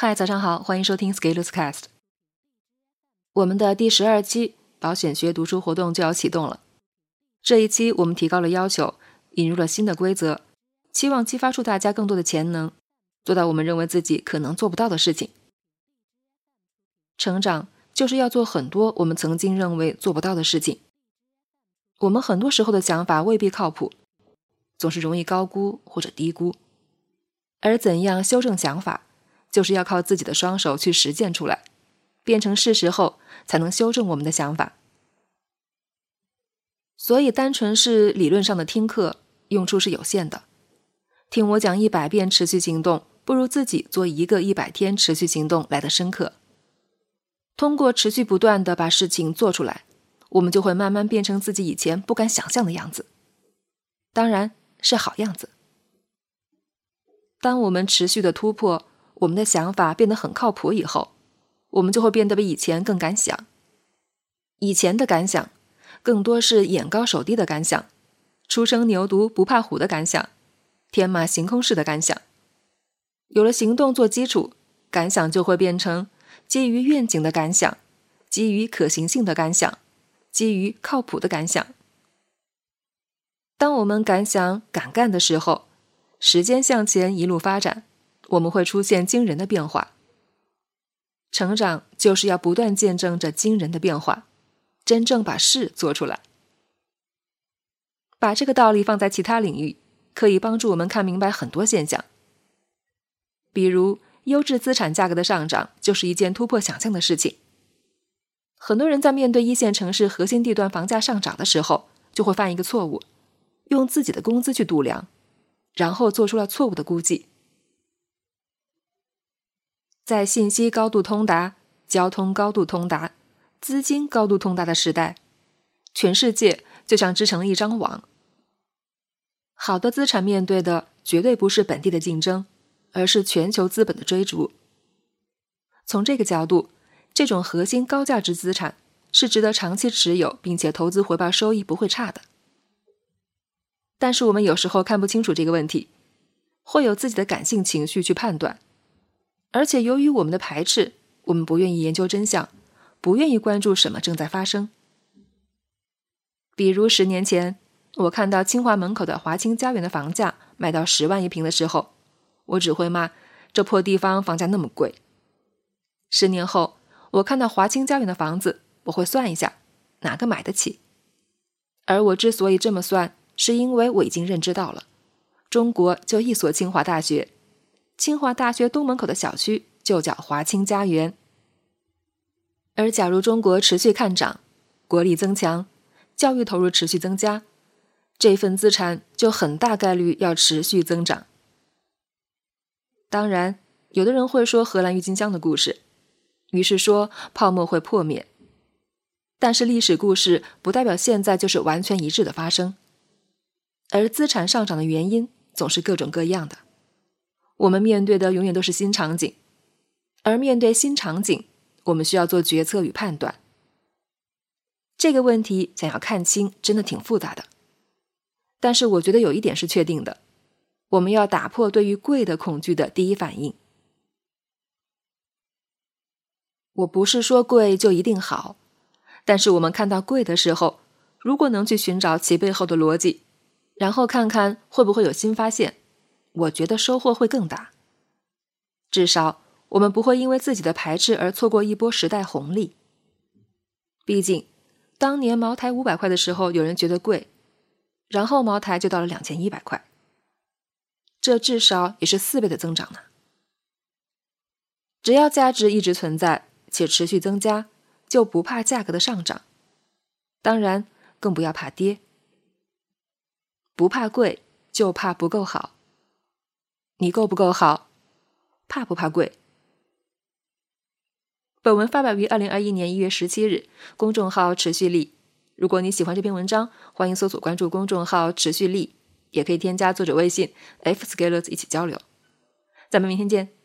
嗨，早上好，欢迎收听 Scalers Cast。我们的第十二期保险学读书活动就要启动了。这一期我们提高了要求，引入了新的规则，期望激发出大家更多的潜能，做到我们认为自己可能做不到的事情。成长就是要做很多我们曾经认为做不到的事情。我们很多时候的想法未必靠谱，总是容易高估或者低估。而怎样修正想法？就是要靠自己的双手去实践出来，变成事实后，才能修正我们的想法。所以，单纯是理论上的听课，用处是有限的。听我讲一百遍持续行动，不如自己做一个一百天持续行动来的深刻。通过持续不断的把事情做出来，我们就会慢慢变成自己以前不敢想象的样子，当然是好样子。当我们持续的突破。我们的想法变得很靠谱以后，我们就会变得比以前更敢想。以前的敢想，更多是眼高手低的敢想，初生牛犊不怕虎的敢想，天马行空式的敢想。有了行动做基础，敢想就会变成基于愿景的敢想，基于可行性的敢想，基于靠谱的敢想。当我们敢想敢干的时候，时间向前一路发展。我们会出现惊人的变化。成长就是要不断见证这惊人的变化，真正把事做出来。把这个道理放在其他领域，可以帮助我们看明白很多现象。比如，优质资产价格的上涨就是一件突破想象的事情。很多人在面对一线城市核心地段房价上涨的时候，就会犯一个错误，用自己的工资去度量，然后做出了错误的估计。在信息高度通达、交通高度通达、资金高度通达的时代，全世界就像织成了一张网。好的资产面对的绝对不是本地的竞争，而是全球资本的追逐。从这个角度，这种核心高价值资产是值得长期持有，并且投资回报收益不会差的。但是我们有时候看不清楚这个问题，会有自己的感性情绪去判断。而且，由于我们的排斥，我们不愿意研究真相，不愿意关注什么正在发生。比如十年前，我看到清华门口的华清家园的房价卖到十万一平的时候，我只会骂这破地方房价那么贵。十年后，我看到华清家园的房子，我会算一下哪个买得起。而我之所以这么算，是因为我已经认知到了，中国就一所清华大学。清华大学东门口的小区就叫华清家园。而假如中国持续看涨，国力增强，教育投入持续增加，这份资产就很大概率要持续增长。当然，有的人会说荷兰郁金香的故事，于是说泡沫会破灭。但是历史故事不代表现在就是完全一致的发生，而资产上涨的原因总是各种各样的。我们面对的永远都是新场景，而面对新场景，我们需要做决策与判断。这个问题想要看清，真的挺复杂的。但是我觉得有一点是确定的，我们要打破对于贵的恐惧的第一反应。我不是说贵就一定好，但是我们看到贵的时候，如果能去寻找其背后的逻辑，然后看看会不会有新发现。我觉得收获会更大。至少我们不会因为自己的排斥而错过一波时代红利。毕竟，当年茅台五百块的时候，有人觉得贵，然后茅台就到了两千一百块，这至少也是四倍的增长呢。只要价值一直存在且持续增加，就不怕价格的上涨，当然更不要怕跌。不怕贵，就怕不够好。你够不够好？怕不怕贵？本文发表于二零二一年一月十七日，公众号持续力。如果你喜欢这篇文章，欢迎搜索关注公众号持续力，也可以添加作者微信 f scalers 一起交流。咱们明天见。